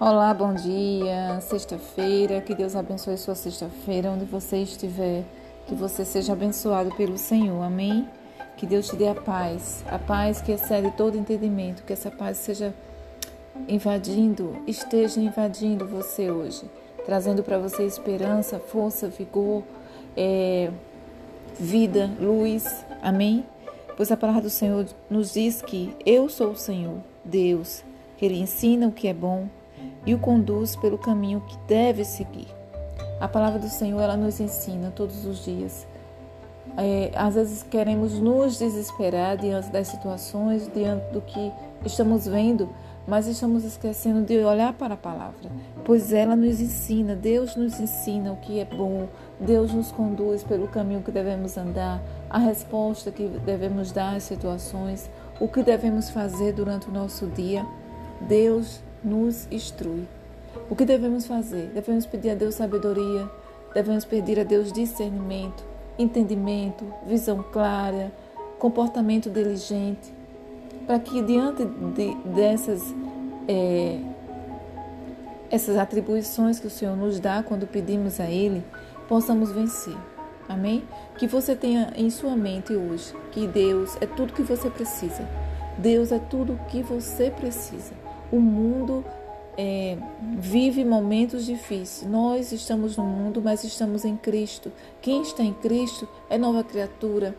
Olá, bom dia. Sexta-feira, que Deus abençoe sua sexta-feira, onde você estiver. Que você seja abençoado pelo Senhor. Amém? Que Deus te dê a paz, a paz que excede todo entendimento. Que essa paz seja invadindo, esteja invadindo você hoje, trazendo para você esperança, força, vigor, é, vida, luz. Amém? Pois a palavra do Senhor nos diz que eu sou o Senhor, Deus, que Ele ensina o que é bom e o conduz pelo caminho que deve seguir. A palavra do Senhor ela nos ensina todos os dias. É, às vezes queremos nos desesperar diante das situações, diante do que estamos vendo, mas estamos esquecendo de olhar para a palavra, pois ela nos ensina, Deus nos ensina o que é bom, Deus nos conduz pelo caminho que devemos andar, a resposta que devemos dar às situações, o que devemos fazer durante o nosso dia. Deus nos instrui. O que devemos fazer? Devemos pedir a Deus sabedoria, devemos pedir a Deus discernimento, entendimento, visão clara, comportamento diligente, para que diante de, dessas é, essas atribuições que o Senhor nos dá quando pedimos a Ele, possamos vencer. Amém? Que você tenha em sua mente hoje que Deus é tudo que você precisa. Deus é tudo que você precisa. O mundo é, vive momentos difíceis. Nós estamos no mundo, mas estamos em Cristo. Quem está em Cristo é nova criatura,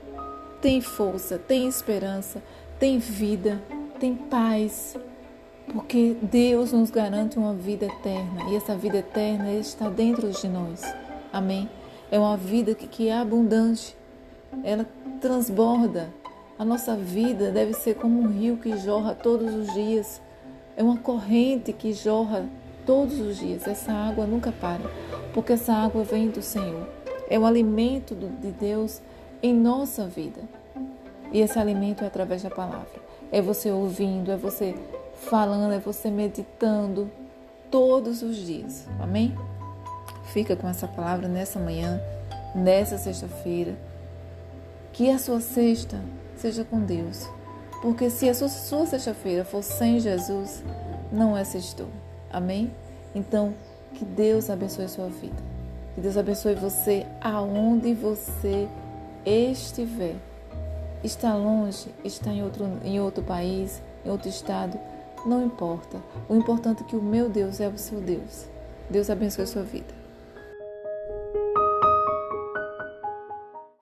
tem força, tem esperança, tem vida, tem paz. Porque Deus nos garante uma vida eterna e essa vida eterna está dentro de nós. Amém? É uma vida que, que é abundante, ela transborda. A nossa vida deve ser como um rio que jorra todos os dias é uma corrente que jorra todos os dias. Essa água nunca para, porque essa água vem do Senhor. É o alimento de Deus em nossa vida. E esse alimento é através da palavra. É você ouvindo, é você falando, é você meditando todos os dias. Amém? Fica com essa palavra nessa manhã, nessa sexta-feira. Que a sua sexta seja com Deus. Porque se a sua, sua sexta-feira for sem Jesus, não é sextou. Amém? Então, que Deus abençoe sua vida. Que Deus abençoe você aonde você estiver. Está longe, está em outro, em outro país, em outro estado, não importa. O importante é que o meu Deus é o seu Deus. Deus abençoe sua vida.